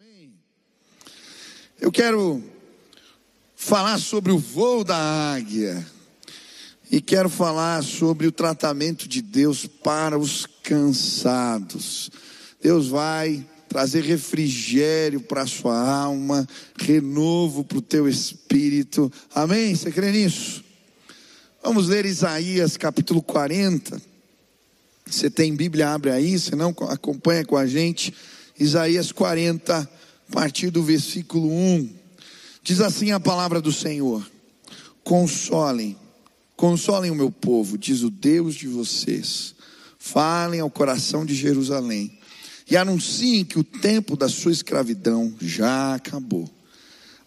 Amém. Eu quero falar sobre o voo da águia e quero falar sobre o tratamento de Deus para os cansados. Deus vai trazer refrigério para a sua alma, renovo para o teu espírito. Amém? Você crê nisso? Vamos ler Isaías capítulo 40. Você tem Bíblia, abre aí, se não acompanha com a gente. Isaías 40, a partir do versículo 1. Diz assim a palavra do Senhor: Consolem, consolem o meu povo, diz o Deus de vocês. Falem ao coração de Jerusalém e anunciem que o tempo da sua escravidão já acabou.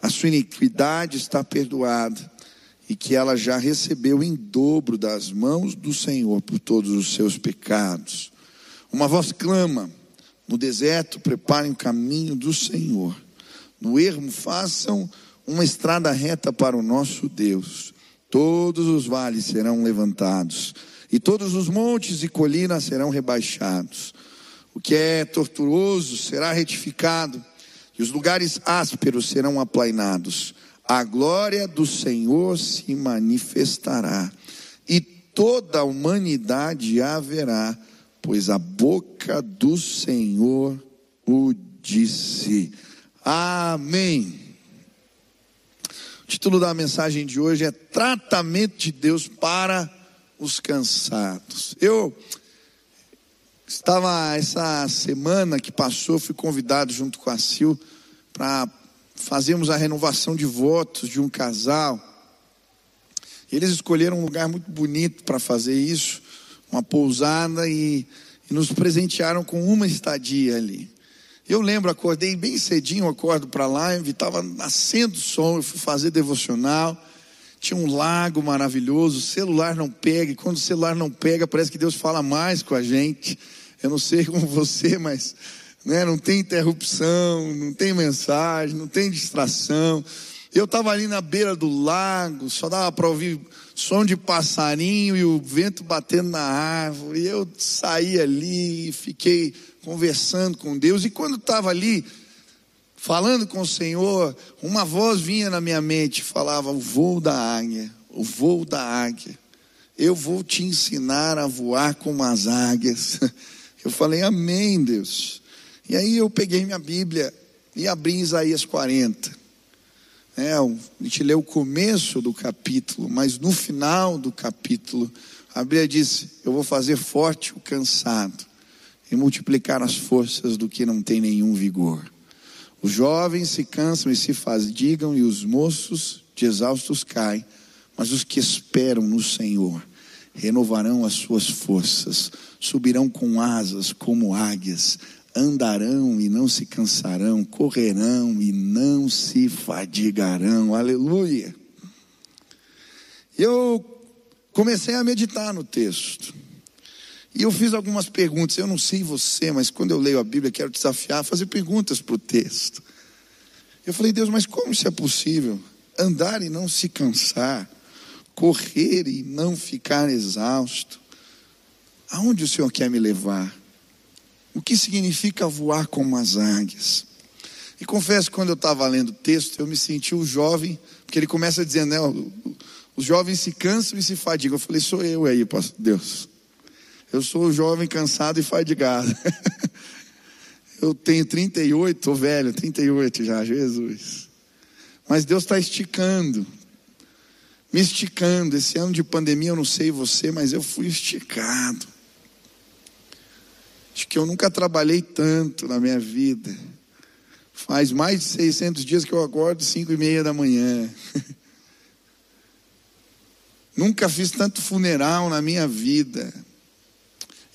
A sua iniquidade está perdoada e que ela já recebeu em dobro das mãos do Senhor por todos os seus pecados. Uma voz clama: no deserto, preparem o caminho do Senhor. No ermo, façam uma estrada reta para o nosso Deus. Todos os vales serão levantados, e todos os montes e colinas serão rebaixados. O que é tortuoso será retificado, e os lugares ásperos serão aplainados. A glória do Senhor se manifestará, e toda a humanidade haverá pois a boca do Senhor o disse. Amém. O título da mensagem de hoje é Tratamento de Deus para os cansados. Eu estava essa semana que passou, fui convidado junto com a Sil para fazermos a renovação de votos de um casal. Eles escolheram um lugar muito bonito para fazer isso uma pousada e, e nos presentearam com uma estadia ali. Eu lembro, acordei bem cedinho, acordo para lá, estava nascendo o sol, eu fui fazer devocional, tinha um lago maravilhoso, celular não pega, e quando o celular não pega, parece que Deus fala mais com a gente. Eu não sei como você, mas né, não tem interrupção, não tem mensagem, não tem distração. Eu estava ali na beira do lago, só dava para ouvir som de passarinho e o vento batendo na árvore. E eu saí ali e fiquei conversando com Deus. E quando estava ali, falando com o Senhor, uma voz vinha na minha mente falava: O voo da águia, o voo da águia. Eu vou te ensinar a voar como as águias. Eu falei, Amém, Deus. E aí eu peguei minha Bíblia e abri Isaías 40. É, a gente lê o começo do capítulo, mas no final do capítulo, a Bíblia diz: Eu vou fazer forte o cansado e multiplicar as forças do que não tem nenhum vigor. Os jovens se cansam e se fadigam, e os moços de exaustos caem, mas os que esperam no Senhor renovarão as suas forças, subirão com asas como águias andarão e não se cansarão, correrão e não se fadigarão. Aleluia. Eu comecei a meditar no texto. E eu fiz algumas perguntas. Eu não sei você, mas quando eu leio a Bíblia, quero desafiar fazer perguntas para o texto. Eu falei, Deus, mas como isso é possível? Andar e não se cansar, correr e não ficar exausto. Aonde o Senhor quer me levar? O que significa voar como as águias. E confesso que quando eu estava lendo o texto, eu me senti o jovem, porque ele começa dizendo, né, os jovens se cansam e se fadigam. Eu falei, sou eu aí, Deus. Eu sou o jovem cansado e fadigado. eu tenho 38, estou velho, 38 já, Jesus. Mas Deus está esticando, me esticando. Esse ano de pandemia, eu não sei você, mas eu fui esticado. Que eu nunca trabalhei tanto na minha vida. Faz mais de 600 dias que eu acordo cinco e meia da manhã. nunca fiz tanto funeral na minha vida.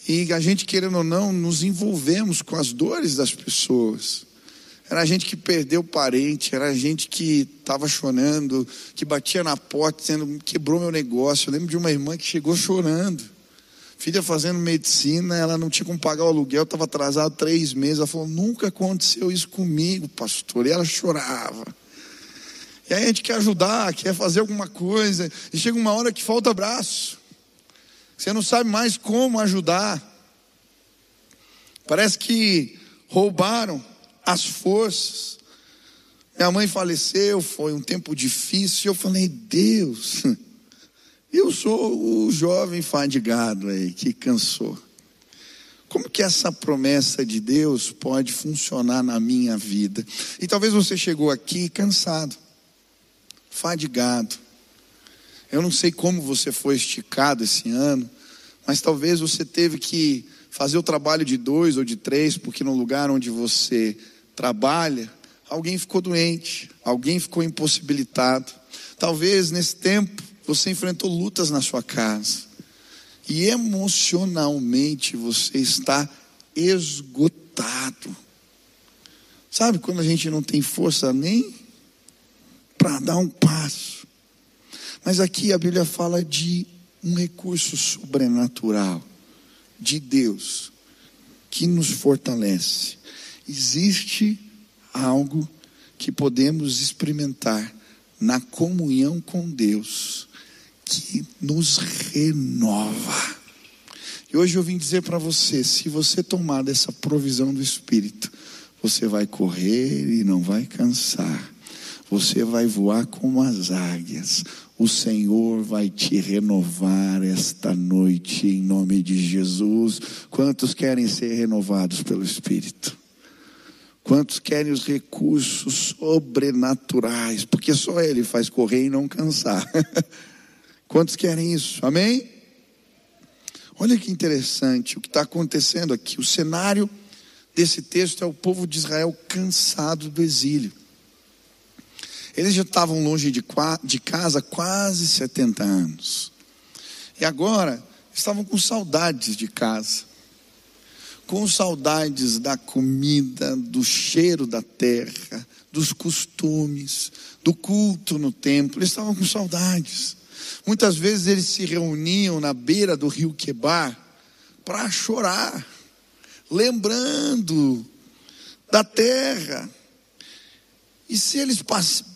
E a gente, querendo ou não, nos envolvemos com as dores das pessoas. Era gente que perdeu parente, era gente que estava chorando, que batia na porta dizendo, quebrou meu negócio. Eu lembro de uma irmã que chegou chorando filha fazendo medicina, ela não tinha como pagar o aluguel, estava atrasado três meses. Ela falou: nunca aconteceu isso comigo, pastor. E ela chorava. E aí a gente quer ajudar, quer fazer alguma coisa, e chega uma hora que falta braço. Você não sabe mais como ajudar. Parece que roubaram as forças. Minha mãe faleceu, foi um tempo difícil. Eu falei, Deus, eu sou o jovem fadigado aí que cansou. Como que essa promessa de Deus pode funcionar na minha vida? E talvez você chegou aqui cansado, fadigado. Eu não sei como você foi esticado esse ano, mas talvez você teve que fazer o trabalho de dois ou de três, porque no lugar onde você trabalha, alguém ficou doente, alguém ficou impossibilitado. Talvez nesse tempo você enfrentou lutas na sua casa e emocionalmente você está esgotado. Sabe quando a gente não tem força nem para dar um passo? Mas aqui a Bíblia fala de um recurso sobrenatural de Deus que nos fortalece. Existe algo que podemos experimentar na comunhão com Deus que nos renova. E hoje eu vim dizer para você: se você tomar dessa provisão do Espírito, você vai correr e não vai cansar, você vai voar como as águias. O Senhor vai te renovar esta noite em nome de Jesus. Quantos querem ser renovados pelo Espírito? Quantos querem os recursos sobrenaturais? Porque só Ele faz correr e não cansar. Quantos querem isso? Amém? Olha que interessante o que está acontecendo aqui. O cenário desse texto é o povo de Israel cansado do exílio. Eles já estavam longe de, de casa quase 70 anos. E agora estavam com saudades de casa. Com saudades da comida, do cheiro da terra, dos costumes, do culto no templo. Eles estavam com saudades. Muitas vezes eles se reuniam na beira do rio Quebar para chorar, lembrando da terra. E se eles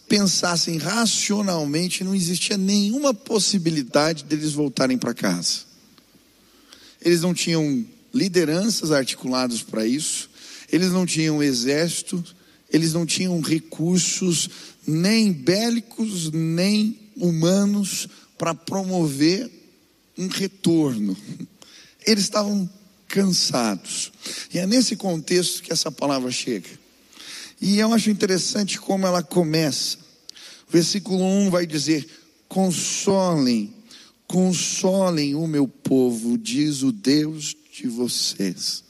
pensassem racionalmente, não existia nenhuma possibilidade deles voltarem para casa. Eles não tinham lideranças articuladas para isso, eles não tinham exército, eles não tinham recursos nem bélicos, nem humanos para promover um retorno. Eles estavam cansados. E é nesse contexto que essa palavra chega. E eu acho interessante como ela começa. O versículo 1 vai dizer: Consolem, consolem o meu povo, diz o Deus de vocês.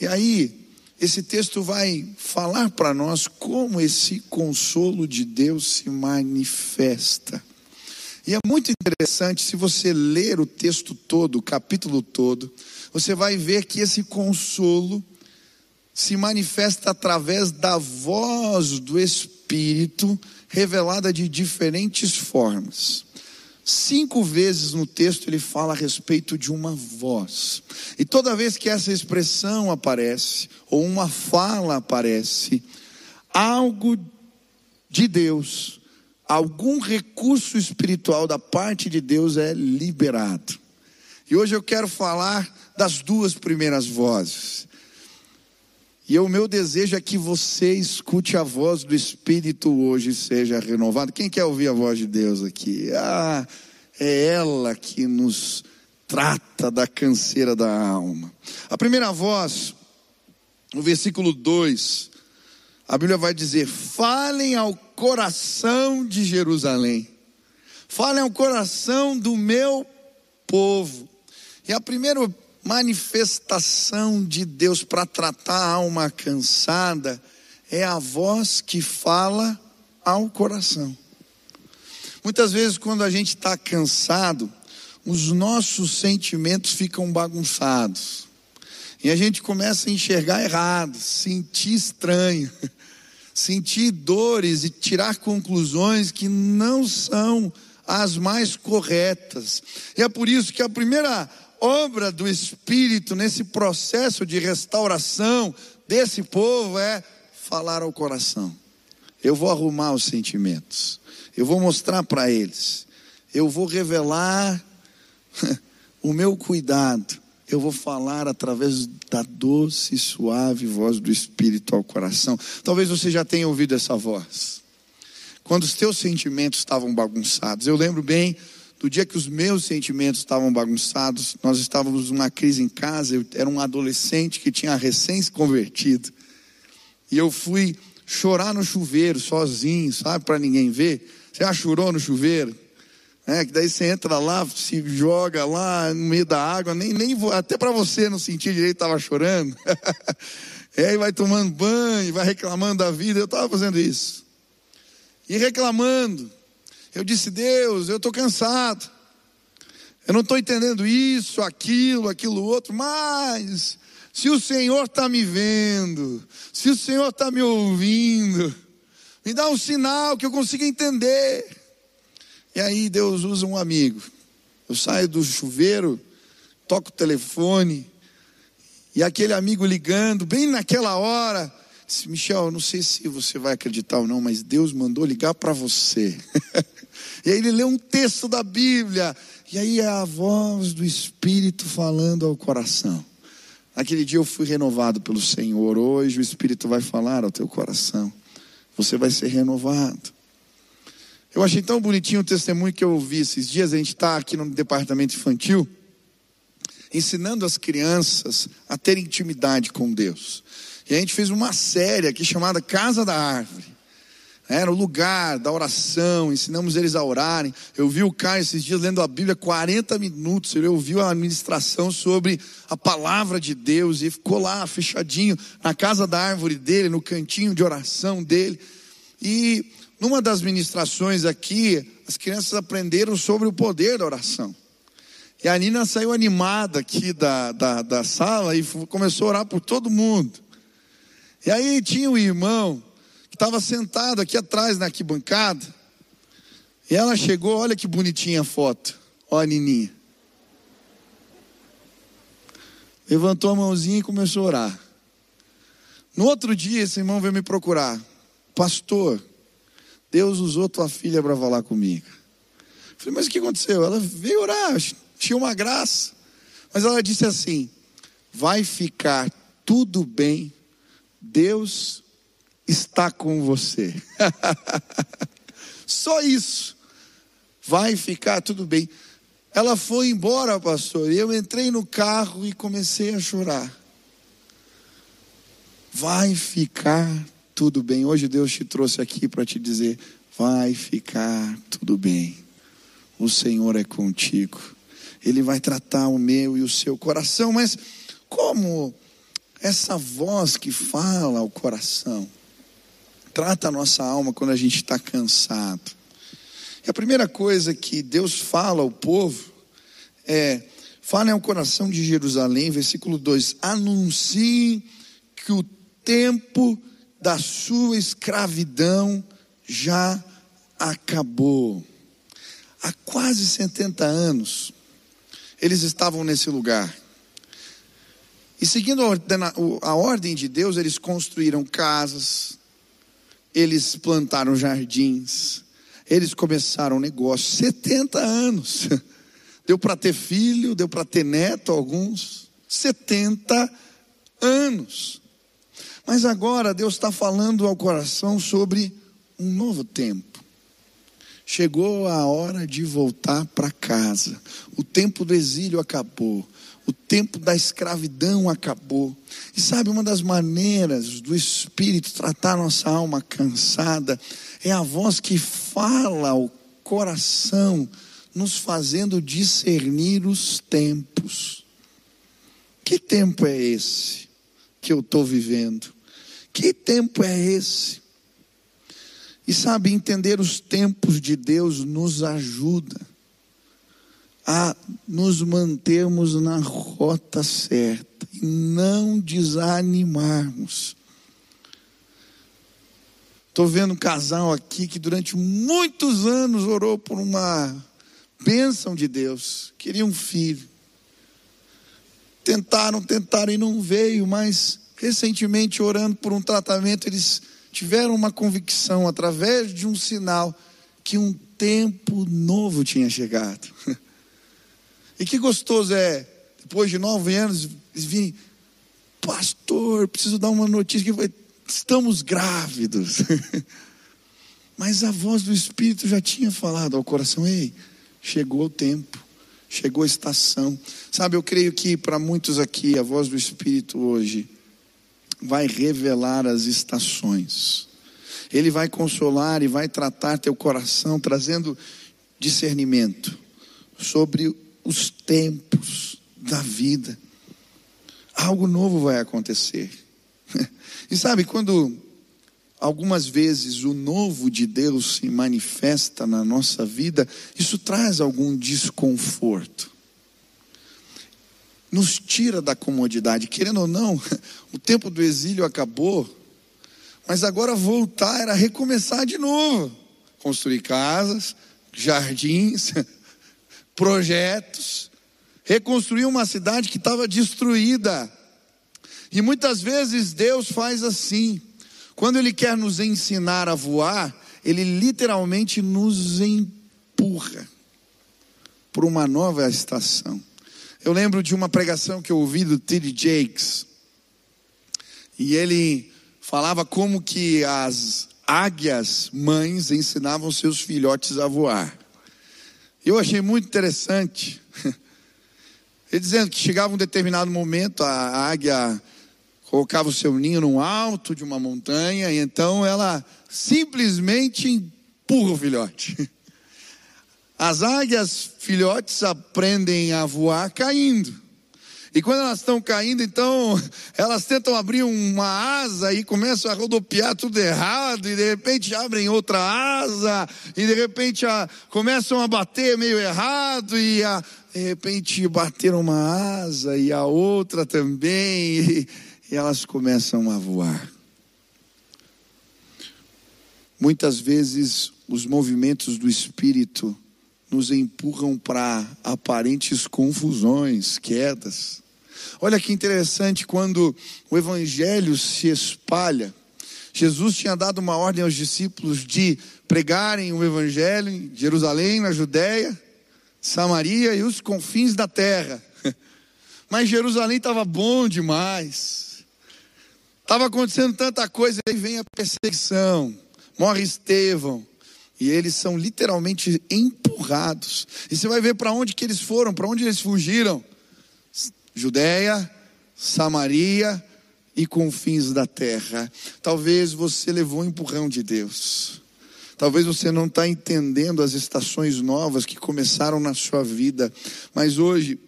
E aí, esse texto vai falar para nós como esse consolo de Deus se manifesta. E é muito interessante, se você ler o texto todo, o capítulo todo, você vai ver que esse consolo se manifesta através da voz do Espírito, revelada de diferentes formas. Cinco vezes no texto ele fala a respeito de uma voz. E toda vez que essa expressão aparece, ou uma fala aparece, algo de Deus algum recurso espiritual da parte de Deus é liberado. E hoje eu quero falar das duas primeiras vozes. E o meu desejo é que você escute a voz do Espírito hoje seja renovado. Quem quer ouvir a voz de Deus aqui? Ah, é ela que nos trata da canseira da alma. A primeira voz, no versículo 2, a Bíblia vai dizer: falem ao coração de Jerusalém, falem ao coração do meu povo. E a primeira manifestação de Deus para tratar a alma cansada é a voz que fala ao coração. Muitas vezes, quando a gente está cansado, os nossos sentimentos ficam bagunçados. E a gente começa a enxergar errado, sentir estranho. sentir dores e tirar conclusões que não são as mais corretas. E é por isso que a primeira obra do Espírito nesse processo de restauração desse povo é falar ao coração. Eu vou arrumar os sentimentos, eu vou mostrar para eles, eu vou revelar o meu cuidado eu vou falar através da doce e suave voz do Espírito ao coração. Talvez você já tenha ouvido essa voz. Quando os teus sentimentos estavam bagunçados. Eu lembro bem do dia que os meus sentimentos estavam bagunçados. Nós estávamos numa crise em casa. Eu era um adolescente que tinha recém se convertido. E eu fui chorar no chuveiro sozinho, sabe, para ninguém ver. Você já chorou no chuveiro? É, que daí você entra lá, se joga lá no meio da água, nem, nem até para você não sentir direito, estava chorando. e vai tomando banho, vai reclamando da vida. Eu estava fazendo isso. E reclamando. Eu disse, Deus, eu estou cansado. Eu não estou entendendo isso, aquilo, aquilo outro, mas se o Senhor está me vendo, se o Senhor está me ouvindo, me dá um sinal que eu consiga entender. E aí Deus usa um amigo. Eu saio do chuveiro, toco o telefone, e aquele amigo ligando, bem naquela hora, disse, Michel, não sei se você vai acreditar ou não, mas Deus mandou ligar para você. e aí ele lê um texto da Bíblia, e aí é a voz do Espírito falando ao coração. Aquele dia eu fui renovado pelo Senhor, hoje o Espírito vai falar ao teu coração, você vai ser renovado. Eu achei tão bonitinho o testemunho que eu ouvi esses dias. A gente está aqui no departamento infantil, ensinando as crianças a ter intimidade com Deus. E a gente fez uma série aqui chamada Casa da Árvore. Era o lugar da oração, ensinamos eles a orarem. Eu vi o Caio esses dias lendo a Bíblia 40 minutos. Ele ouviu a administração sobre a palavra de Deus e ficou lá fechadinho na casa da árvore dele, no cantinho de oração dele. E numa das ministrações aqui, as crianças aprenderam sobre o poder da oração. E a Nina saiu animada aqui da, da, da sala e começou a orar por todo mundo. E aí tinha um irmão estava sentado aqui atrás na arquibancada. E ela chegou, olha que bonitinha a foto. Olha a Nininha. Levantou a mãozinha e começou a orar. No outro dia, esse irmão veio me procurar. Pastor, Deus usou tua filha para falar comigo. Eu falei, mas o que aconteceu? Ela veio orar, tinha uma graça. Mas ela disse assim: vai ficar tudo bem, Deus está com você. Só isso. Vai ficar tudo bem. Ela foi embora, pastor, e eu entrei no carro e comecei a chorar. Vai ficar tudo bem. Hoje Deus te trouxe aqui para te dizer: vai ficar tudo bem. O Senhor é contigo. Ele vai tratar o meu e o seu coração. Mas como essa voz que fala ao coração trata a nossa alma quando a gente está cansado? E a primeira coisa que Deus fala ao povo é: fale ao coração de Jerusalém, versículo 2: anuncie que o tempo da sua escravidão já acabou. Há quase 70 anos, eles estavam nesse lugar. E seguindo a ordem de Deus, eles construíram casas, eles plantaram jardins, eles começaram negócios. 70 anos. Deu para ter filho, deu para ter neto alguns. 70 anos. Mas agora Deus está falando ao coração sobre um novo tempo. Chegou a hora de voltar para casa. O tempo do exílio acabou. O tempo da escravidão acabou. E sabe, uma das maneiras do Espírito tratar nossa alma cansada é a voz que fala ao coração, nos fazendo discernir os tempos. Que tempo é esse que eu estou vivendo? Que tempo é esse? E sabe, entender os tempos de Deus nos ajuda a nos mantermos na rota certa e não desanimarmos. Estou vendo um casal aqui que durante muitos anos orou por uma bênção de Deus, queria um filho. Tentaram, tentaram e não veio, mas recentemente orando por um tratamento, eles tiveram uma convicção através de um sinal que um tempo novo tinha chegado. E que gostoso é, depois de nove anos, eles virem, pastor, preciso dar uma notícia que foi, estamos grávidos. Mas a voz do Espírito já tinha falado ao coração: ei, chegou o tempo, chegou a estação. Sabe, eu creio que para muitos aqui, a voz do Espírito hoje vai revelar as estações. Ele vai consolar e vai tratar teu coração, trazendo discernimento sobre os tempos da vida. Algo novo vai acontecer. E sabe, quando algumas vezes o novo de Deus se manifesta na nossa vida, isso traz algum desconforto. Nos tira da comodidade, querendo ou não, o tempo do exílio acabou, mas agora voltar era recomeçar de novo. Construir casas, jardins, projetos, reconstruir uma cidade que estava destruída. E muitas vezes Deus faz assim. Quando Ele quer nos ensinar a voar, Ele literalmente nos empurra para uma nova estação. Eu lembro de uma pregação que eu ouvi do T.D. Jakes. E ele falava como que as águias mães ensinavam seus filhotes a voar. Eu achei muito interessante. Ele dizendo que chegava um determinado momento, a águia colocava o seu ninho no alto de uma montanha, e então ela simplesmente empurra o filhote. As águias filhotes aprendem a voar caindo. E quando elas estão caindo, então, elas tentam abrir uma asa e começam a rodopiar tudo errado, e de repente abrem outra asa, e de repente a, começam a bater meio errado, e a, de repente bateram uma asa e a outra também, e, e elas começam a voar. Muitas vezes os movimentos do espírito nos empurram para aparentes confusões, quedas. Olha que interessante quando o evangelho se espalha. Jesus tinha dado uma ordem aos discípulos de pregarem o evangelho em Jerusalém, na Judéia, Samaria e os confins da terra. Mas Jerusalém estava bom demais. Estava acontecendo tanta coisa, aí vem a perseguição. Morre Estevão. E eles são literalmente empurrados. E você vai ver para onde que eles foram, para onde eles fugiram. Judéia, Samaria e confins da terra. Talvez você levou um empurrão de Deus. Talvez você não está entendendo as estações novas que começaram na sua vida. Mas hoje,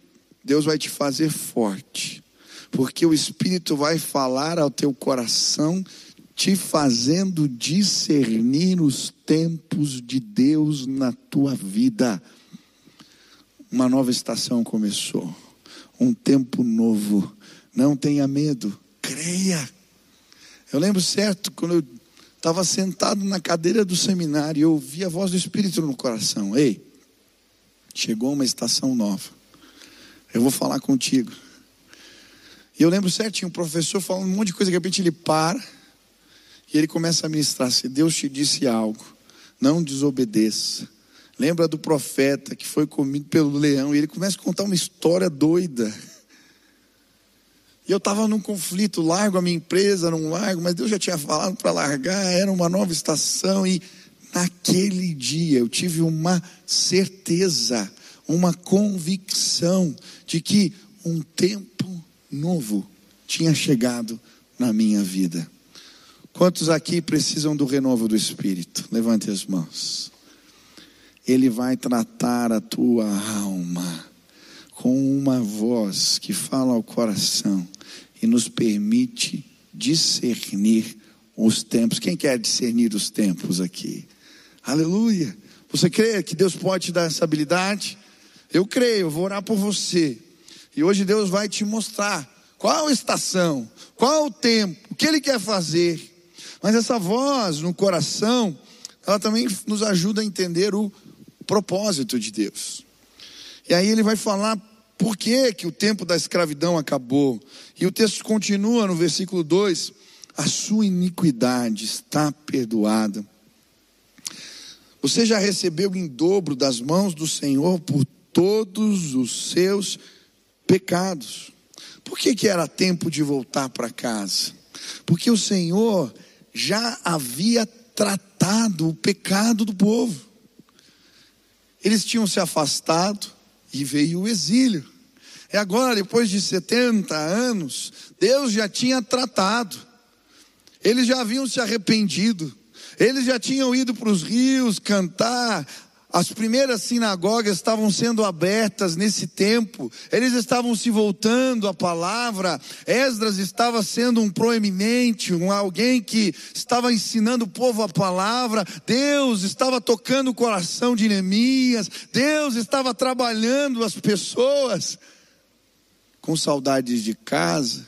Deus vai te fazer forte. Porque o Espírito vai falar ao teu coração te fazendo discernir os tempos de Deus na tua vida. Uma nova estação começou, um tempo novo. Não tenha medo, creia. Eu lembro certo quando eu estava sentado na cadeira do seminário, eu ouvi a voz do Espírito no coração: Ei, chegou uma estação nova. Eu vou falar contigo. E eu lembro certinho, um professor falando um monte de coisa, de repente ele para e ele começa a ministrar: se Deus te disse algo, não desobedeça. Lembra do profeta que foi comido pelo leão, e ele começa a contar uma história doida. E eu estava num conflito, largo a minha empresa, não largo, mas Deus já tinha falado para largar, era uma nova estação, e naquele dia eu tive uma certeza, uma convicção de que um tempo novo tinha chegado na minha vida. Quantos aqui precisam do renovo do Espírito? Levante as mãos. Ele vai tratar a tua alma com uma voz que fala ao coração e nos permite discernir os tempos. Quem quer discernir os tempos aqui? Aleluia. Você crê que Deus pode te dar essa habilidade? Eu creio, eu vou orar por você. E hoje Deus vai te mostrar qual a estação, qual o tempo, o que Ele quer fazer. Mas essa voz no coração, ela também nos ajuda a entender o propósito de Deus. E aí ele vai falar por que, que o tempo da escravidão acabou. E o texto continua no versículo 2: a sua iniquidade está perdoada. Você já recebeu em dobro das mãos do Senhor por todos os seus pecados. Por que, que era tempo de voltar para casa? Porque o Senhor já havia tratado o pecado do povo. Eles tinham se afastado e veio o exílio. E agora, depois de 70 anos, Deus já tinha tratado. Eles já haviam se arrependido. Eles já tinham ido para os rios cantar as primeiras sinagogas estavam sendo abertas nesse tempo, eles estavam se voltando à palavra. Esdras estava sendo um proeminente, um alguém que estava ensinando o povo a palavra. Deus estava tocando o coração de Neemias. Deus estava trabalhando as pessoas com saudades de casa.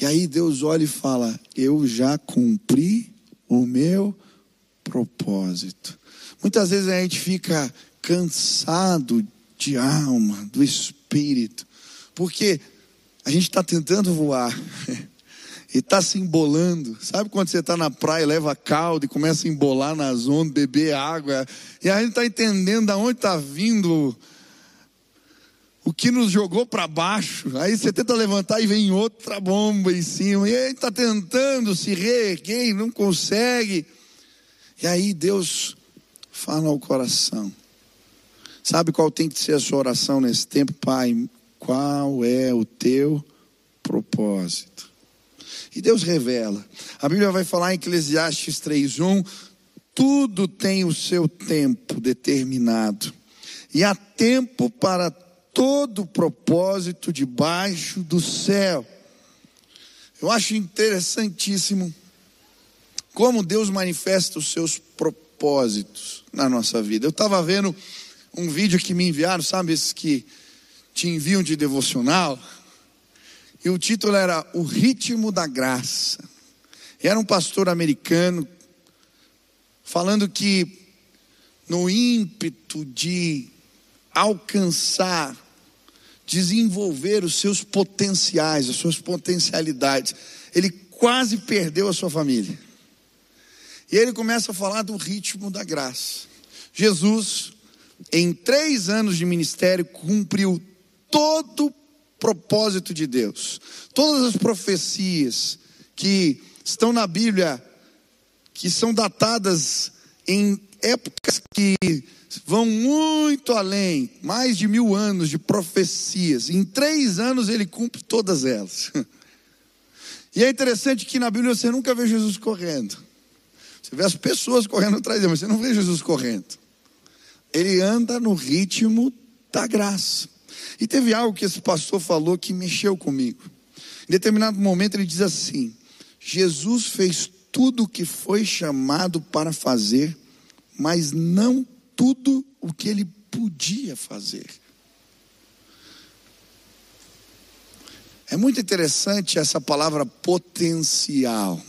E aí Deus olha e fala: Eu já cumpri o meu propósito. Muitas vezes a gente fica cansado de alma, do espírito, porque a gente está tentando voar e está se embolando. Sabe quando você está na praia, leva caldo e começa a embolar nas ondas, beber água, e a gente está entendendo de onde está vindo o que nos jogou para baixo. Aí você tenta levantar e vem outra bomba em cima, e aí está tentando se reerguer e não consegue. E aí Deus fala ao coração. Sabe qual tem que ser a sua oração nesse tempo, Pai? Qual é o teu propósito? E Deus revela. A Bíblia vai falar em Eclesiastes 3:1, tudo tem o seu tempo determinado. E há tempo para todo propósito debaixo do céu. Eu acho interessantíssimo como Deus manifesta os seus propósitos na nossa vida. Eu estava vendo um vídeo que me enviaram, sabe, esses que te enviam de devocional, e o título era O Ritmo da Graça. Era um pastor americano falando que no ímpeto de alcançar, desenvolver os seus potenciais, as suas potencialidades, ele quase perdeu a sua família. E ele começa a falar do ritmo da graça. Jesus, em três anos de ministério, cumpriu todo o propósito de Deus. Todas as profecias que estão na Bíblia, que são datadas em épocas que vão muito além, mais de mil anos de profecias. Em três anos ele cumpre todas elas. E é interessante que na Bíblia você nunca vê Jesus correndo. Vê as pessoas correndo atrás dele, mas você não vê Jesus correndo. Ele anda no ritmo da graça. E teve algo que esse pastor falou que mexeu comigo. Em determinado momento ele diz assim: Jesus fez tudo o que foi chamado para fazer, mas não tudo o que ele podia fazer. É muito interessante essa palavra potencial.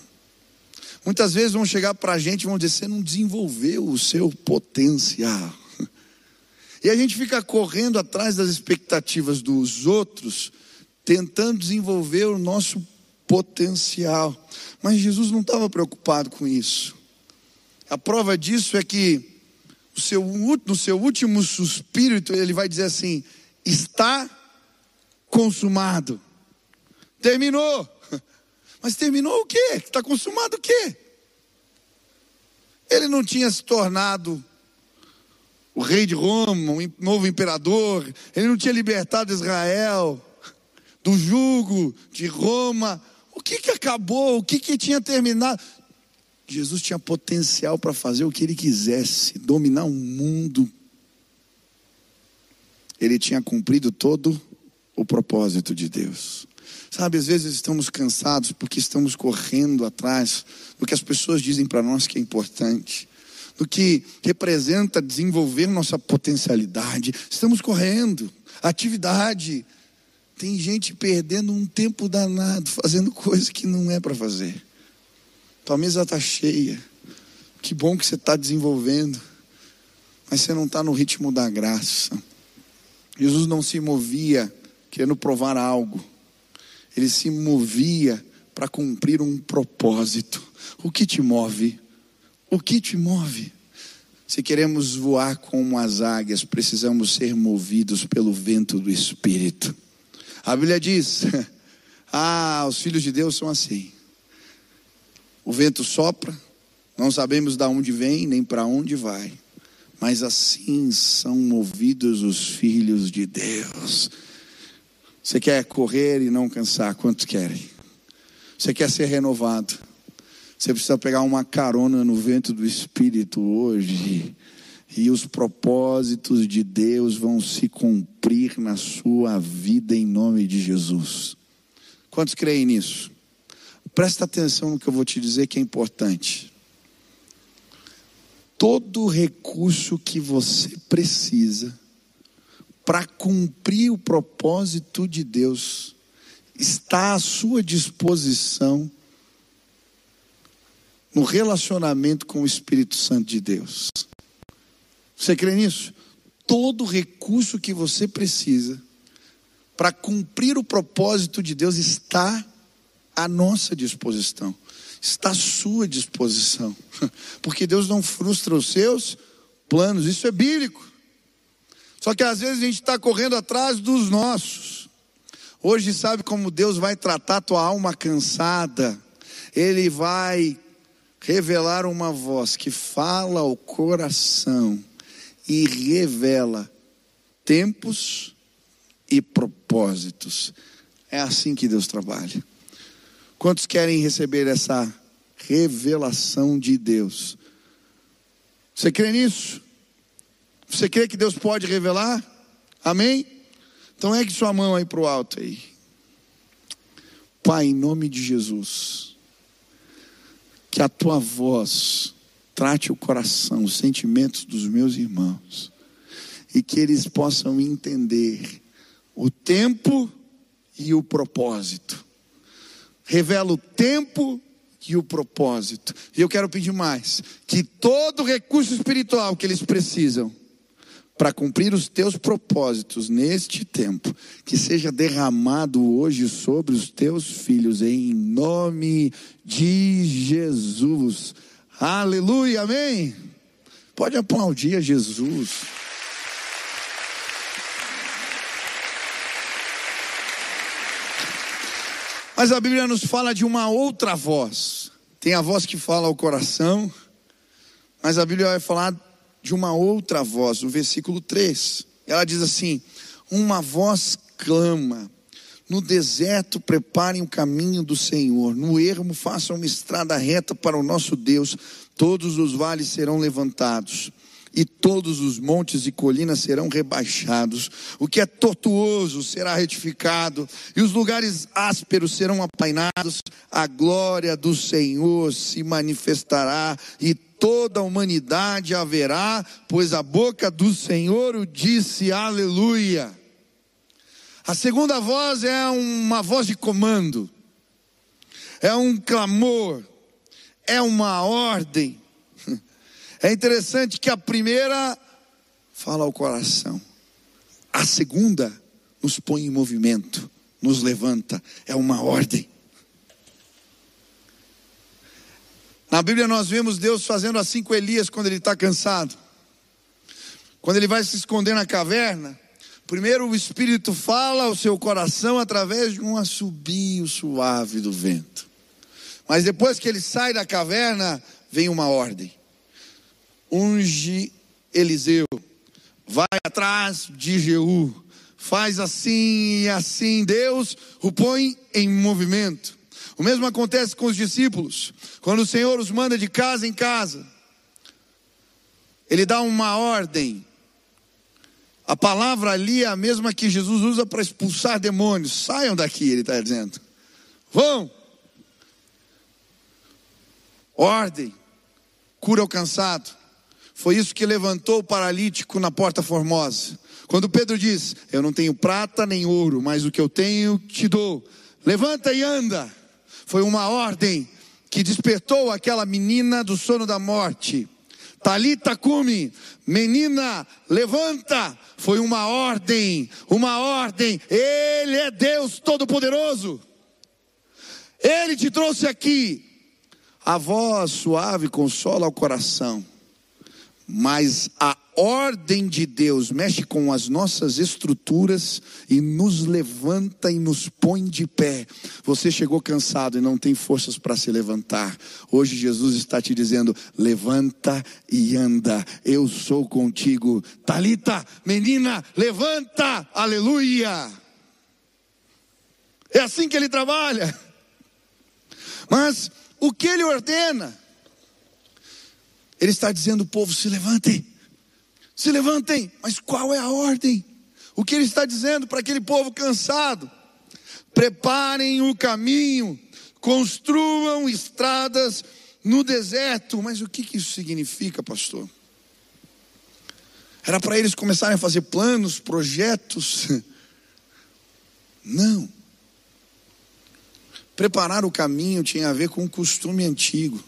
Muitas vezes vão chegar para a gente e vão dizer: você não desenvolveu o seu potencial. E a gente fica correndo atrás das expectativas dos outros, tentando desenvolver o nosso potencial. Mas Jesus não estava preocupado com isso. A prova disso é que no seu, seu último suspiro, ele vai dizer assim: está consumado. Terminou. Mas terminou o quê? Está consumado o quê? Ele não tinha se tornado o rei de Roma, o novo imperador, ele não tinha libertado Israel do jugo de Roma. O que que acabou? O que que tinha terminado? Jesus tinha potencial para fazer o que ele quisesse, dominar o mundo. Ele tinha cumprido todo o propósito de Deus. Sabe, às vezes estamos cansados porque estamos correndo atrás do que as pessoas dizem para nós que é importante, do que representa desenvolver nossa potencialidade. Estamos correndo, atividade. Tem gente perdendo um tempo danado, fazendo coisa que não é para fazer. Tua mesa está cheia. Que bom que você está desenvolvendo, mas você não está no ritmo da graça. Jesus não se movia querendo provar algo ele se movia para cumprir um propósito. O que te move? O que te move? Se queremos voar como as águias, precisamos ser movidos pelo vento do Espírito. A Bíblia diz: Ah, os filhos de Deus são assim. O vento sopra, não sabemos de onde vem nem para onde vai, mas assim são movidos os filhos de Deus. Você quer correr e não cansar? Quantos querem? Você quer ser renovado? Você precisa pegar uma carona no vento do Espírito hoje. E os propósitos de Deus vão se cumprir na sua vida em nome de Jesus. Quantos creem nisso? Presta atenção no que eu vou te dizer que é importante. Todo recurso que você precisa para cumprir o propósito de Deus está à sua disposição no relacionamento com o Espírito Santo de Deus. Você crê nisso? Todo recurso que você precisa para cumprir o propósito de Deus está à nossa disposição, está à sua disposição, porque Deus não frustra os seus planos, isso é bíblico. Só que às vezes a gente está correndo atrás dos nossos. Hoje, sabe como Deus vai tratar tua alma cansada? Ele vai revelar uma voz que fala ao coração e revela tempos e propósitos. É assim que Deus trabalha. Quantos querem receber essa revelação de Deus? Você crê nisso? Você crê que Deus pode revelar? Amém? Então ergue sua mão aí para o alto aí. Pai, em nome de Jesus, que a tua voz trate o coração, os sentimentos dos meus irmãos, e que eles possam entender o tempo e o propósito. Revela o tempo e o propósito. E eu quero pedir mais: que todo recurso espiritual que eles precisam para cumprir os teus propósitos neste tempo, que seja derramado hoje sobre os teus filhos, em nome de Jesus. Aleluia, amém. Pode aplaudir a Jesus. Mas a Bíblia nos fala de uma outra voz. Tem a voz que fala ao coração, mas a Bíblia vai falar de uma outra voz, no versículo 3. Ela diz assim: Uma voz clama, no deserto preparem o caminho do Senhor, no ermo façam uma estrada reta para o nosso Deus, todos os vales serão levantados e todos os montes e colinas serão rebaixados, o que é tortuoso será retificado, e os lugares ásperos serão apainados, a glória do Senhor se manifestará, e toda a humanidade haverá, pois a boca do Senhor o disse, aleluia. A segunda voz é uma voz de comando, é um clamor, é uma ordem. É interessante que a primeira fala ao coração, a segunda nos põe em movimento, nos levanta, é uma ordem. Na Bíblia nós vemos Deus fazendo assim com Elias quando ele está cansado. Quando ele vai se esconder na caverna, Primeiro o Espírito fala ao seu coração através de um assobio suave do vento. Mas depois que ele sai da caverna, vem uma ordem. Unge Eliseu, vai atrás de Jeú, faz assim e assim. Deus o põe em movimento. O mesmo acontece com os discípulos. Quando o Senhor os manda de casa em casa, Ele dá uma ordem a palavra ali é a mesma que Jesus usa para expulsar demônios. Saiam daqui, ele está dizendo. Vão. Ordem. Cura o cansado. Foi isso que levantou o paralítico na porta formosa. Quando Pedro diz: Eu não tenho prata nem ouro, mas o que eu tenho te dou. Levanta e anda. Foi uma ordem que despertou aquela menina do sono da morte. Talita cume, menina, levanta. Foi uma ordem, uma ordem. Ele é Deus Todo-Poderoso. Ele te trouxe aqui. A voz suave consola o coração, mas a ordem de Deus mexe com as nossas estruturas e nos levanta e nos põe de pé. Você chegou cansado e não tem forças para se levantar. Hoje Jesus está te dizendo: levanta e anda. Eu sou contigo. Talita, menina, levanta. Aleluia. É assim que ele trabalha. Mas o que ele ordena? Ele está dizendo: povo, se levantem se levantem, mas qual é a ordem? O que ele está dizendo para aquele povo cansado? Preparem o caminho, construam estradas no deserto. Mas o que, isso significa, pastor? Era para eles começarem a fazer planos, projetos? Não. Preparar o caminho tinha a ver com o costume antigo.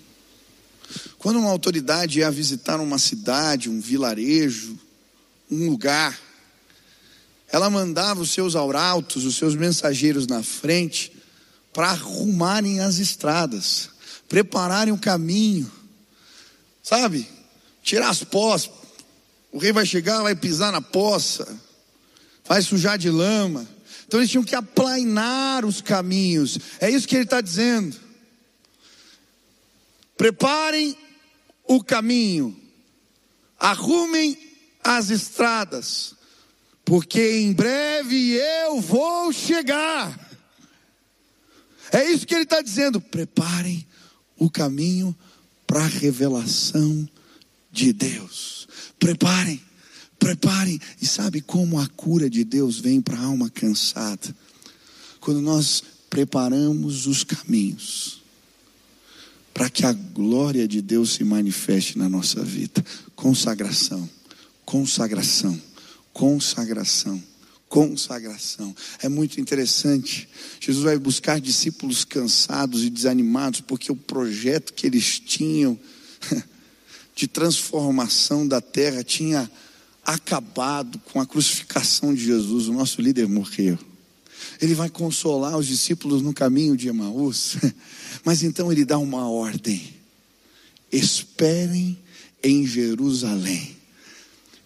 Quando uma autoridade ia visitar uma cidade, um vilarejo, um lugar, ela mandava os seus arautos, os seus mensageiros na frente, para arrumarem as estradas, prepararem o caminho, sabe? Tirar as poças. O rei vai chegar, vai pisar na poça, vai sujar de lama. Então eles tinham que aplainar os caminhos. É isso que ele está dizendo. Preparem o caminho, arrumem as estradas, porque em breve eu vou chegar. É isso que ele está dizendo. Preparem o caminho para a revelação de Deus. Preparem, preparem. E sabe como a cura de Deus vem para a alma cansada? Quando nós preparamos os caminhos para que a glória de Deus se manifeste na nossa vida. Consagração, consagração, consagração, consagração. É muito interessante. Jesus vai buscar discípulos cansados e desanimados, porque o projeto que eles tinham de transformação da terra tinha acabado com a crucificação de Jesus. O nosso líder morreu. Ele vai consolar os discípulos no caminho de Emaús. Mas então ele dá uma ordem: esperem em Jerusalém.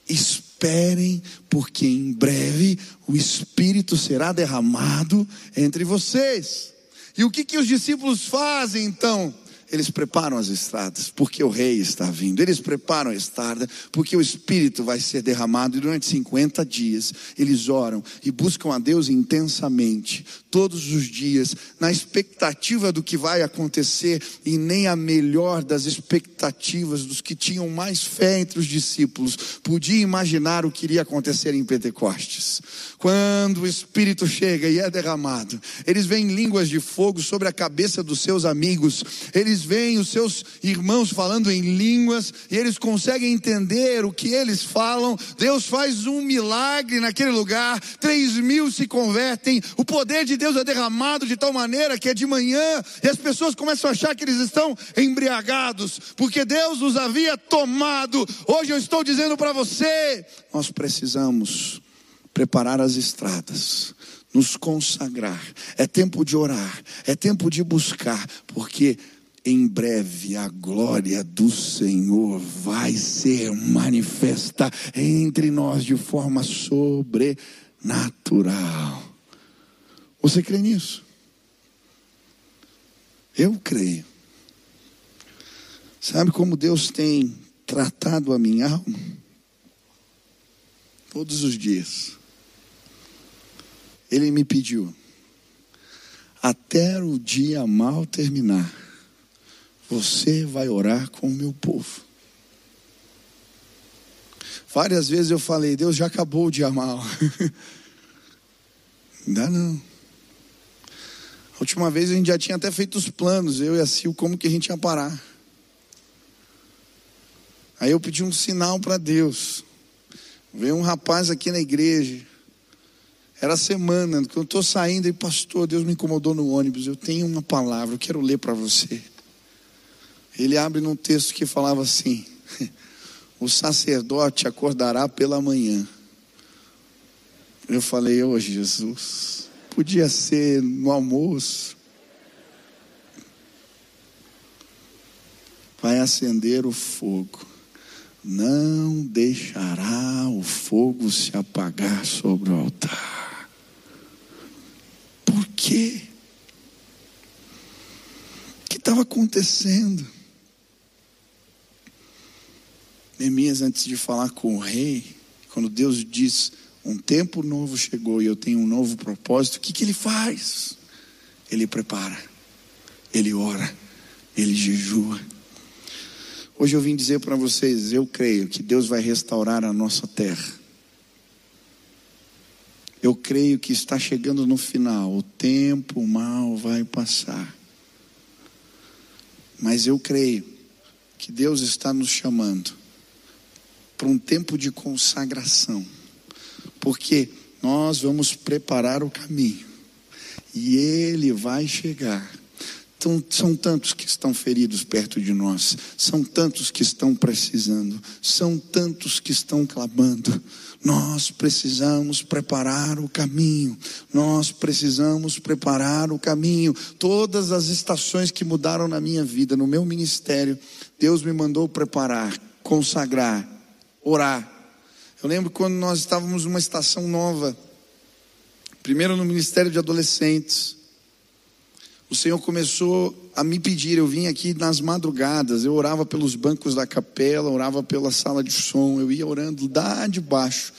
Esperem, porque em breve o Espírito será derramado entre vocês. E o que, que os discípulos fazem então? Eles preparam as estradas, porque o rei está vindo. Eles preparam a estrada, porque o Espírito vai ser derramado. E durante 50 dias, eles oram e buscam a Deus intensamente, todos os dias, na expectativa do que vai acontecer, e nem a melhor das expectativas dos que tinham mais fé entre os discípulos podia imaginar o que iria acontecer em Pentecostes. Quando o Espírito chega e é derramado, eles veem línguas de fogo sobre a cabeça dos seus amigos, eles veem os seus irmãos falando em línguas e eles conseguem entender o que eles falam. Deus faz um milagre naquele lugar, três mil se convertem, o poder de Deus é derramado de tal maneira que é de manhã e as pessoas começam a achar que eles estão embriagados, porque Deus os havia tomado. Hoje eu estou dizendo para você: nós precisamos preparar as estradas, nos consagrar. É tempo de orar, é tempo de buscar, porque em breve a glória do Senhor vai ser manifesta entre nós de forma sobrenatural. Você crê nisso? Eu creio. Sabe como Deus tem tratado a minha alma? Todos os dias. Ele me pediu, até o dia mal terminar, você vai orar com o meu povo. Várias vezes eu falei, Deus já acabou o dia mal. Ainda não. A última vez a gente já tinha até feito os planos, eu e a Sil, como que a gente ia parar. Aí eu pedi um sinal para Deus. Veio um rapaz aqui na igreja. Era semana, quando eu estou saindo, e pastor, Deus me incomodou no ônibus. Eu tenho uma palavra, eu quero ler para você. Ele abre num texto que falava assim: O sacerdote acordará pela manhã. Eu falei, ô oh, Jesus, podia ser no almoço. Vai acender o fogo, não deixará o fogo se apagar sobre o altar. Por quê? O que estava acontecendo? Neemias, antes de falar com o rei, quando Deus diz: Um tempo novo chegou e eu tenho um novo propósito, o que, que ele faz? Ele prepara, ele ora, ele jejua. Hoje eu vim dizer para vocês: eu creio que Deus vai restaurar a nossa terra. Eu creio que está chegando no final, o tempo mal vai passar. Mas eu creio que Deus está nos chamando para um tempo de consagração, porque nós vamos preparar o caminho e Ele vai chegar. Então, são tantos que estão feridos perto de nós, são tantos que estão precisando, são tantos que estão clamando. Nós precisamos preparar o caminho, nós precisamos preparar o caminho. Todas as estações que mudaram na minha vida, no meu ministério, Deus me mandou preparar, consagrar, orar. Eu lembro quando nós estávamos numa estação nova, primeiro no Ministério de Adolescentes. O Senhor começou a me pedir, eu vim aqui nas madrugadas, eu orava pelos bancos da capela, orava pela sala de som, eu ia orando lá de baixo.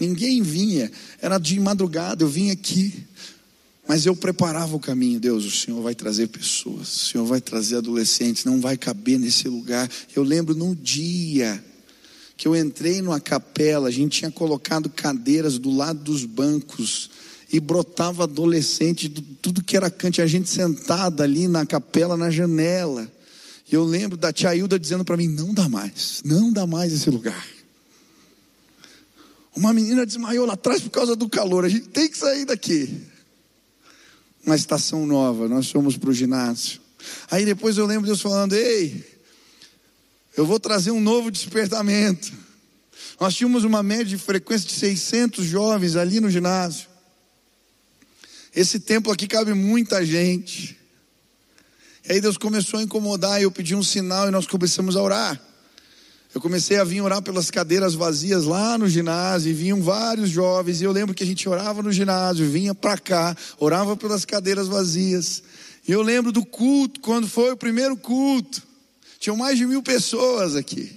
Ninguém vinha, era de madrugada, eu vim aqui. Mas eu preparava o caminho, Deus, o Senhor vai trazer pessoas, o Senhor vai trazer adolescentes, não vai caber nesse lugar. Eu lembro num dia, que eu entrei numa capela, a gente tinha colocado cadeiras do lado dos bancos e brotava adolescente, tudo que era cante, a gente sentada ali na capela, na janela. E eu lembro da tia Hilda dizendo para mim: não dá mais, não dá mais esse lugar. Uma menina desmaiou lá atrás por causa do calor, a gente tem que sair daqui. Uma estação nova, nós fomos para o ginásio. Aí depois eu lembro Deus falando: ei, eu vou trazer um novo despertamento. Nós tínhamos uma média de frequência de 600 jovens ali no ginásio. Esse templo aqui cabe muita gente. E aí Deus começou a incomodar, e eu pedi um sinal e nós começamos a orar. Eu comecei a vir orar pelas cadeiras vazias lá no ginásio, e vinham vários jovens, e eu lembro que a gente orava no ginásio, vinha para cá, orava pelas cadeiras vazias. E eu lembro do culto, quando foi o primeiro culto. Tinham mais de mil pessoas aqui.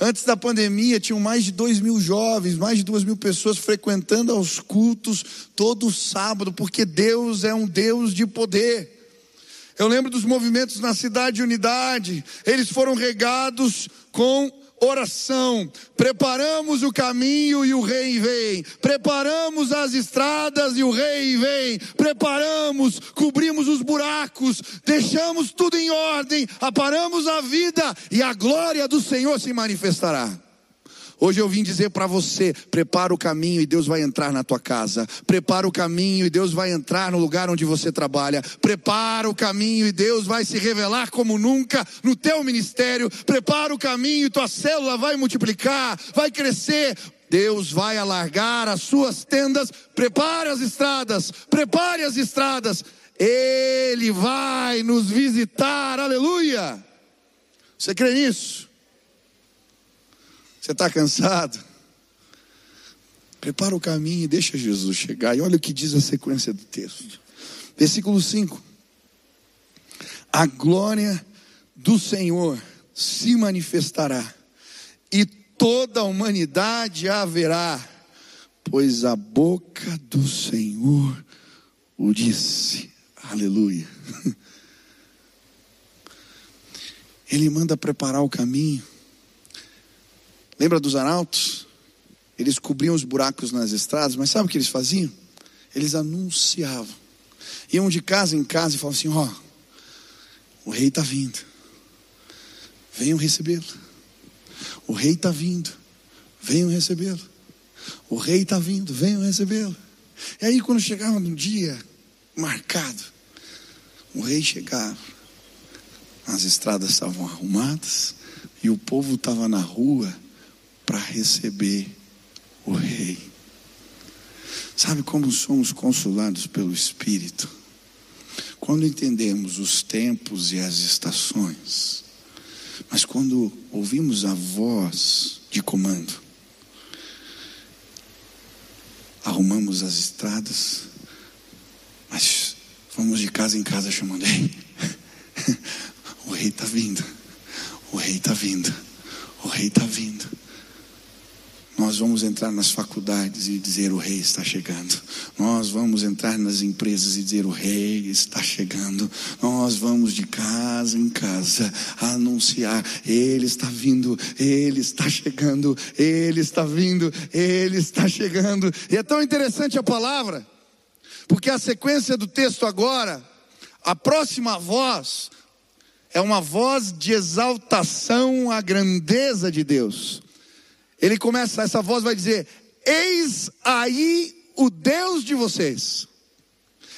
Antes da pandemia, tinham mais de dois mil jovens, mais de duas mil pessoas frequentando aos cultos todo sábado, porque Deus é um Deus de poder. Eu lembro dos movimentos na cidade de unidade, eles foram regados com oração. Preparamos o caminho e o rei vem. Preparamos as estradas e o rei vem. Preparamos, cobrimos os buracos, deixamos tudo em ordem, aparamos a vida e a glória do Senhor se manifestará. Hoje eu vim dizer para você: prepara o caminho e Deus vai entrar na tua casa. Prepara o caminho e Deus vai entrar no lugar onde você trabalha. Prepara o caminho e Deus vai se revelar como nunca no teu ministério. Prepara o caminho e tua célula vai multiplicar, vai crescer. Deus vai alargar as suas tendas. Prepare as estradas, prepare as estradas. Ele vai nos visitar. Aleluia. Você crê nisso? Você está cansado? Prepara o caminho e deixa Jesus chegar. E olha o que diz a sequência do texto. Versículo 5. A glória do Senhor se manifestará, e toda a humanidade haverá, pois a boca do Senhor o disse. Aleluia. Ele manda preparar o caminho. Lembra dos arautos? Eles cobriam os buracos nas estradas, mas sabe o que eles faziam? Eles anunciavam. Iam de casa em casa e falavam assim: ó, oh, o rei está vindo. Venham recebê-lo. O rei está vindo. Venham recebê-lo. O rei está vindo. Venham recebê-lo. E aí, quando chegava no dia marcado, o rei chegava. As estradas estavam arrumadas e o povo estava na rua para receber o Rei. Sabe como somos consolados pelo Espírito? Quando entendemos os tempos e as estações, Mas quando ouvimos a voz de comando, arrumamos as estradas, mas vamos de casa em casa chamando: Ei, o rei está vindo, o rei está vindo, o rei está vindo. Nós vamos entrar nas faculdades e dizer: O rei está chegando. Nós vamos entrar nas empresas e dizer: O rei está chegando. Nós vamos de casa em casa anunciar: Ele está vindo, Ele está chegando, Ele está vindo, Ele está chegando. E é tão interessante a palavra, porque a sequência do texto agora, a próxima voz, é uma voz de exaltação à grandeza de Deus. Ele começa, essa voz vai dizer: Eis aí o Deus de vocês.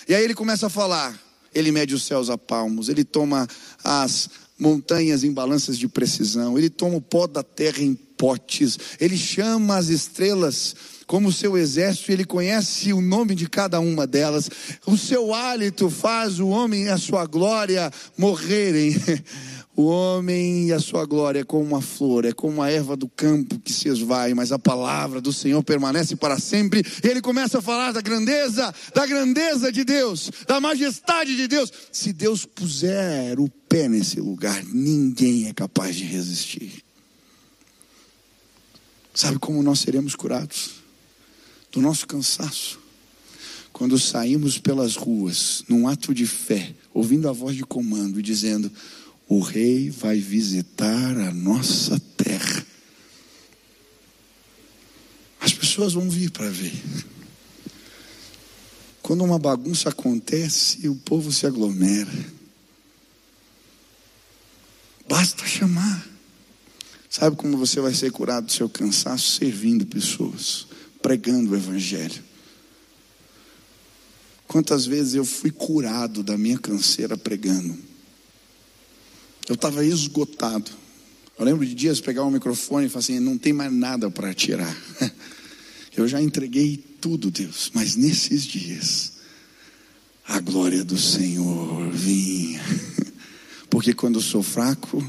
E aí ele começa a falar. Ele mede os céus a palmos, ele toma as montanhas em balanças de precisão, ele toma o pó da terra em potes, ele chama as estrelas como seu exército, ele conhece o nome de cada uma delas. O seu hálito faz o homem e a sua glória morrerem. O homem e a sua glória é como uma flor, é como a erva do campo que se esvai, mas a palavra do Senhor permanece para sempre. E ele começa a falar da grandeza, da grandeza de Deus, da majestade de Deus. Se Deus puser o pé nesse lugar, ninguém é capaz de resistir. Sabe como nós seremos curados? Do nosso cansaço. Quando saímos pelas ruas, num ato de fé, ouvindo a voz de comando e dizendo: o rei vai visitar a nossa terra. As pessoas vão vir para ver. Quando uma bagunça acontece, o povo se aglomera. Basta chamar. Sabe como você vai ser curado do seu cansaço? Servindo pessoas, pregando o Evangelho. Quantas vezes eu fui curado da minha canseira pregando? Eu estava esgotado. Eu lembro de dias pegar o um microfone e falar assim: não tem mais nada para tirar. Eu já entreguei tudo, Deus, mas nesses dias, a glória do Senhor vinha. Porque quando eu sou fraco,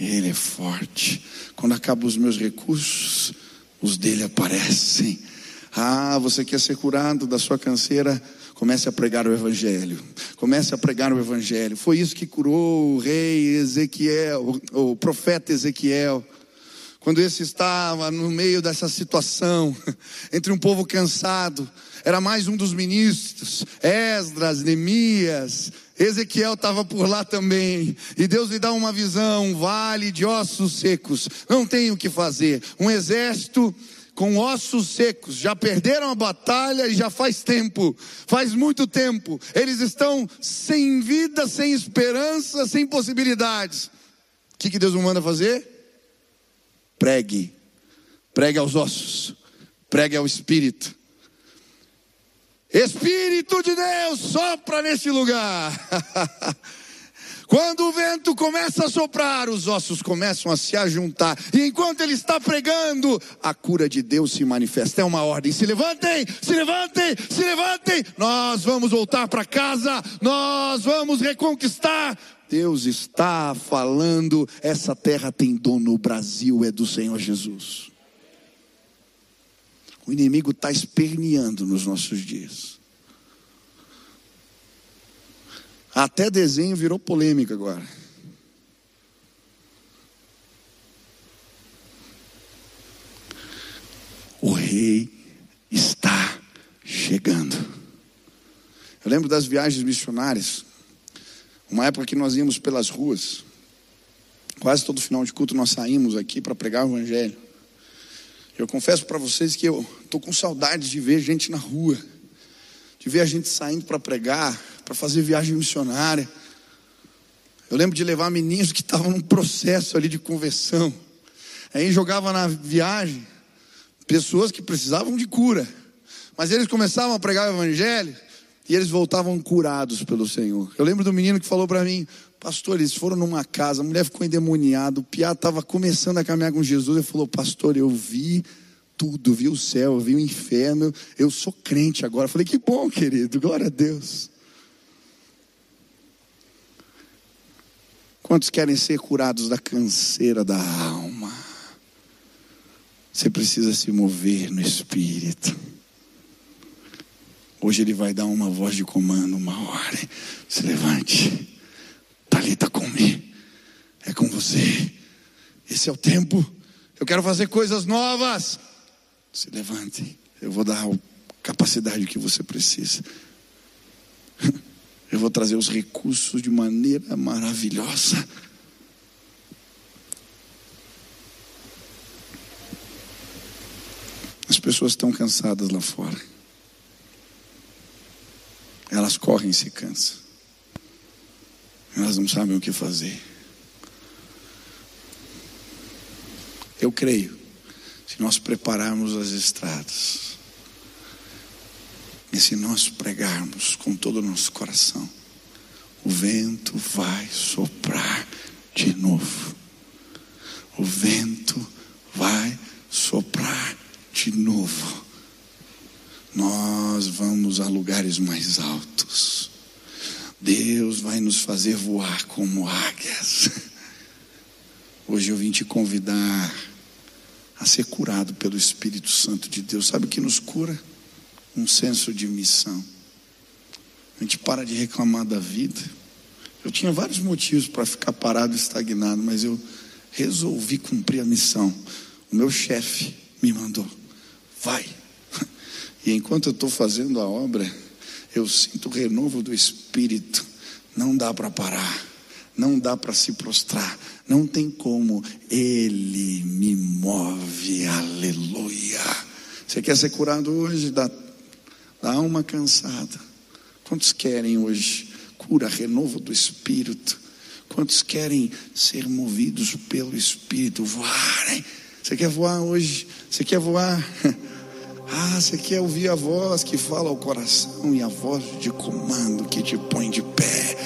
Ele é forte. Quando acabam os meus recursos, os dele aparecem. Ah, você quer ser curado da sua canseira? Comece a pregar o Evangelho. Comece a pregar o Evangelho. Foi isso que curou o rei Ezequiel, o profeta Ezequiel. Quando esse estava no meio dessa situação, entre um povo cansado, era mais um dos ministros, Esdras, Neemias, Ezequiel estava por lá também, e Deus lhe dá uma visão, um vale de ossos secos, não tem o que fazer, um exército com ossos secos, já perderam a batalha e já faz tempo, faz muito tempo. Eles estão sem vida, sem esperança, sem possibilidades. O que, que Deus manda fazer? Pregue, pregue aos ossos, pregue ao Espírito. Espírito de Deus, sopra neste lugar. Quando o vento começa a soprar, os ossos começam a se ajuntar. E enquanto ele está pregando, a cura de Deus se manifesta. É uma ordem: se levantem, se levantem, se levantem. Nós vamos voltar para casa, nós vamos reconquistar. Deus está falando: essa terra tem dono, o Brasil é do Senhor Jesus. O inimigo está esperneando nos nossos dias. Até desenho virou polêmica agora. O rei está chegando. Eu lembro das viagens missionárias. Uma época que nós íamos pelas ruas. Quase todo final de culto nós saímos aqui para pregar o evangelho. Eu confesso para vocês que eu estou com saudade de ver gente na rua, de ver a gente saindo para pregar, para fazer viagem missionária. Eu lembro de levar meninos que estavam num processo ali de conversão. Aí jogava na viagem pessoas que precisavam de cura. Mas eles começavam a pregar o evangelho e eles voltavam curados pelo Senhor. Eu lembro do menino que falou para mim, pastor, eles foram numa casa, a mulher ficou endemoniada, o piá estava começando a caminhar com Jesus, ele falou, pastor, eu vi tudo, vi o céu, vi o inferno, eu sou crente agora. Eu falei, que bom, querido, glória a Deus. Quantos querem ser curados da canseira da alma? Você precisa se mover no espírito. Hoje ele vai dar uma voz de comando, uma ordem. Se levante. Talita come. É com você. Esse é o tempo. Eu quero fazer coisas novas. Se levante. Eu vou dar a capacidade que você precisa. Eu vou trazer os recursos de maneira maravilhosa. As pessoas estão cansadas lá fora. Elas correm e se cansam. Elas não sabem o que fazer. Eu creio, se nós prepararmos as estradas, se nós pregarmos com todo o nosso coração, o vento vai soprar de novo. O vento vai soprar de novo. Nós vamos a lugares mais altos. Deus vai nos fazer voar como águias. Hoje eu vim te convidar a ser curado pelo Espírito Santo de Deus. Sabe o que nos cura? Um senso de missão. A gente para de reclamar da vida. Eu tinha vários motivos para ficar parado estagnado, mas eu resolvi cumprir a missão. O meu chefe me mandou. Vai. E enquanto eu estou fazendo a obra, eu sinto o renovo do Espírito. Não dá para parar, não dá para se prostrar, não tem como. Ele me move, aleluia. Você quer ser curado hoje da alma cansada? Quantos querem hoje cura, renovo do Espírito? Quantos querem ser movidos pelo Espírito, voarem? Você quer voar hoje? Você quer voar? Ah, você quer ouvir a voz que fala ao coração e a voz de comando que te põe de pé.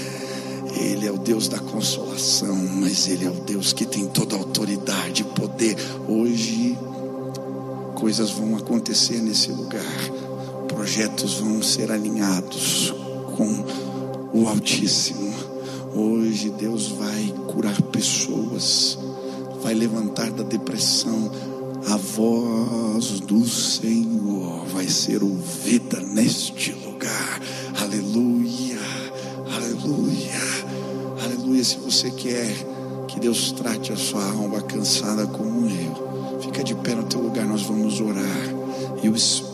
Ele é o Deus da consolação, mas Ele é o Deus que tem toda a autoridade e poder. Hoje, coisas vão acontecer nesse lugar, projetos vão ser alinhados com o Altíssimo. Hoje, Deus vai curar pessoas, vai levantar da depressão a voz do Senhor vai ser ouvida neste lugar. Aleluia, aleluia, aleluia. Se você quer que Deus trate a sua alma cansada como eu, fica de pé no teu lugar, nós vamos orar. E o Espírito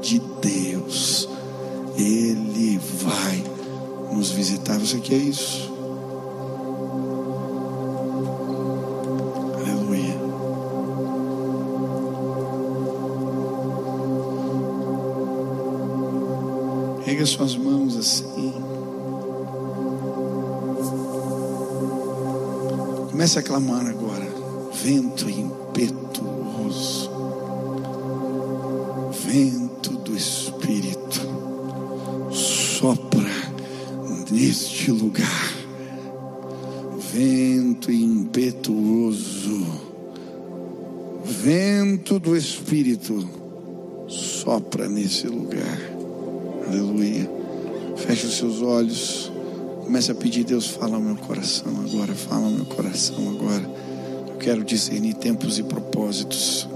de Deus, Ele vai nos visitar. Você quer isso? Erga suas mãos assim. Comece a clamar agora. Vento impetuoso. Vento do Espírito. Sopra neste lugar. Vento impetuoso. Vento do Espírito. Sopra nesse lugar. Aleluia. Feche os seus olhos. Comece a pedir, Deus, fala ao meu coração agora, fala ao meu coração agora. Eu quero discernir tempos e propósitos.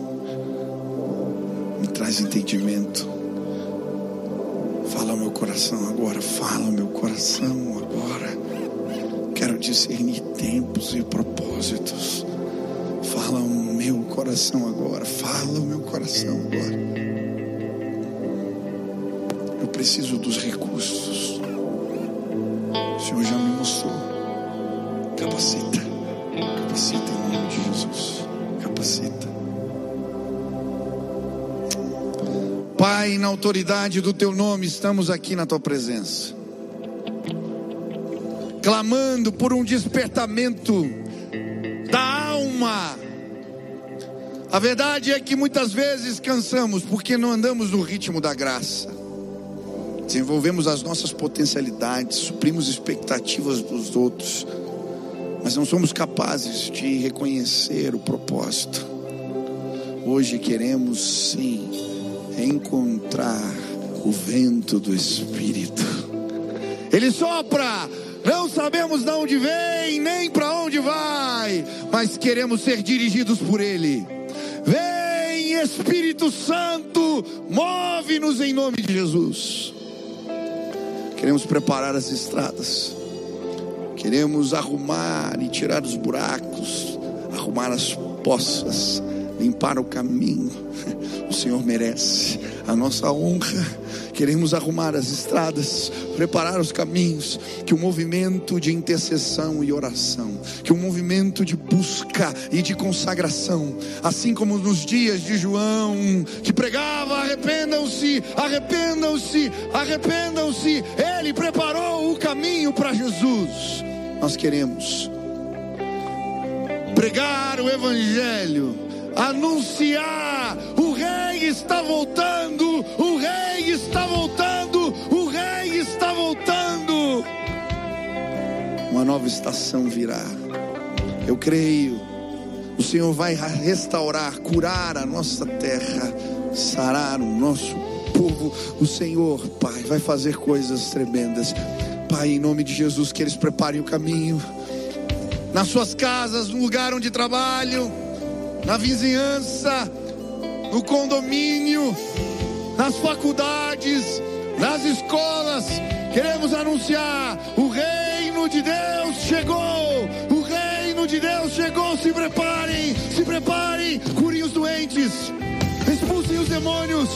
Traz entendimento. Fala meu coração agora, fala meu coração agora. Quero discernir tempos e propósitos. Fala ao meu coração agora, fala ao meu coração agora preciso dos recursos. O Senhor já me mostrou. Capacita autoridade do teu nome, estamos aqui na tua presença. Clamando por um despertamento da alma. A verdade é que muitas vezes cansamos porque não andamos no ritmo da graça desenvolvemos as nossas potencialidades, suprimos expectativas dos outros, mas não somos capazes de reconhecer o propósito. Hoje queremos sim encontrar o vento do Espírito. Ele sopra não sabemos de onde vem, nem para onde vai, mas queremos ser dirigidos por Ele. Vem, Espírito Santo, move-nos em nome de Jesus. Queremos preparar as estradas, queremos arrumar e tirar os buracos, arrumar as poças, limpar o caminho. O Senhor merece a nossa honra. Queremos arrumar as estradas, preparar os caminhos, que o movimento de intercessão e oração, que o movimento de busca e de consagração, assim como nos dias de João, que pregava: arrependam-se, arrependam-se, arrependam-se, ele preparou o caminho para Jesus. Nós queremos pregar o Evangelho, anunciar: o Rei está voltando, o Rei está voltando, o Rei está voltando. Uma nova estação virá. Eu creio. O Senhor vai restaurar, curar a nossa terra, sarar o nosso povo. O Senhor, Pai, vai fazer coisas tremendas. Pai, em nome de Jesus, que eles preparem o caminho nas suas casas, no lugar onde trabalham, na vizinhança, no condomínio, nas faculdades, nas escolas. Queremos anunciar: o reino de Deus chegou! O reino de Deus chegou! Se preparem, se preparem, curem os doentes, expulsem os demônios,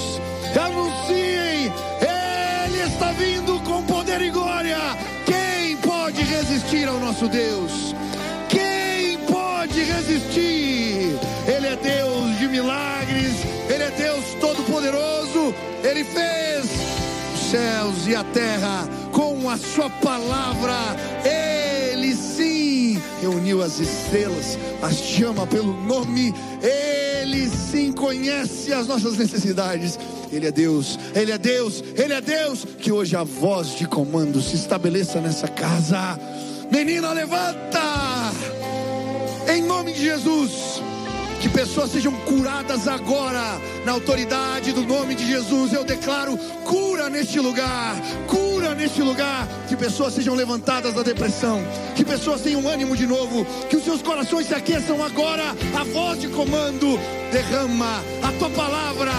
anunciem: Ele está vindo com poder e glória. Quem pode resistir ao nosso Deus? pode resistir. Ele fez os céus e a terra com a Sua palavra. Ele sim reuniu as estrelas, as chama pelo nome. Ele sim conhece as nossas necessidades. Ele é Deus, Ele é Deus, Ele é Deus. Que hoje a voz de comando se estabeleça nessa casa. Menina, levanta! Em nome de Jesus. Que pessoas sejam curadas agora, na autoridade do nome de Jesus. Eu declaro cura neste lugar, cura neste lugar. Que pessoas sejam levantadas da depressão, que pessoas tenham ânimo de novo, que os seus corações se aqueçam agora. A voz de comando derrama a tua palavra,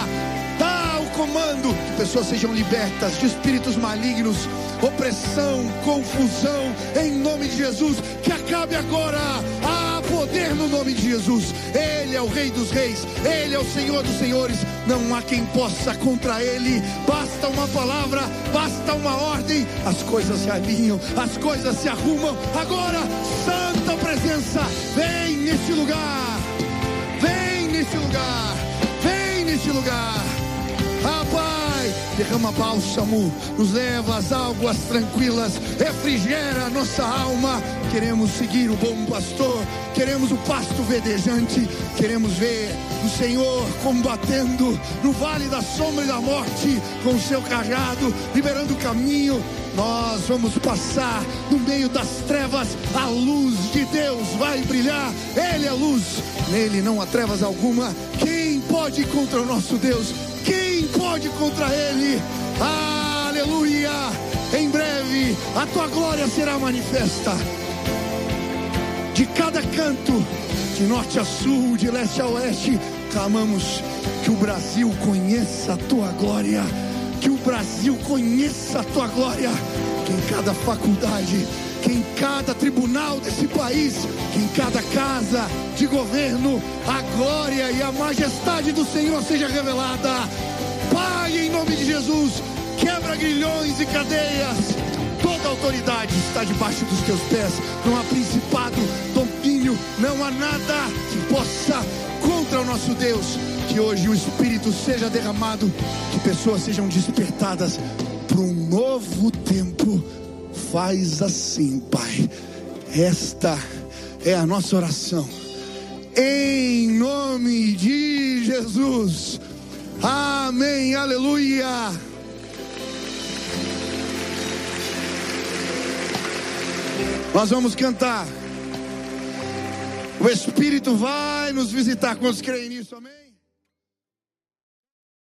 comando. Que pessoas sejam libertas de espíritos malignos, opressão, confusão, em nome de Jesus. Que acabe agora. A poder no nome de Jesus. Ele é o Rei dos Reis, Ele é o Senhor dos Senhores. Não há quem possa contra Ele. Basta uma palavra, basta uma ordem. As coisas se alinham, as coisas se arrumam. Agora, Santa Presença, vem neste lugar, vem neste lugar, vem neste lugar. Derrama bálsamo, nos leva às águas tranquilas, refrigera a nossa alma. Queremos seguir o bom pastor, queremos o pasto verdejante, queremos ver o Senhor combatendo no vale da sombra e da morte com o seu cajado, liberando o caminho. Nós vamos passar no meio das trevas, a luz de Deus vai brilhar. Ele é luz, nele não há trevas alguma. Quem pode contra o nosso Deus? Quem pode contra ele? Aleluia! Em breve a tua glória será manifesta. De cada canto, de norte a sul, de leste a oeste, clamamos que o Brasil conheça a tua glória. Que o Brasil conheça a tua glória. Que em cada faculdade, que em cada tribunal desse país, que em cada casa de governo, a glória e a majestade do Senhor seja revelada. Pai, em nome de Jesus, quebra grilhões e cadeias. Toda autoridade está debaixo dos teus pés. Não há principado, domínio, não há nada que possa contra o nosso Deus. Que hoje o Espírito seja derramado, que pessoas sejam despertadas para um novo tempo. Faz assim, Pai. Esta é a nossa oração. Em nome de Jesus. Amém. Aleluia. Nós vamos cantar. O Espírito vai nos visitar. Quantos creem nisso? Amém.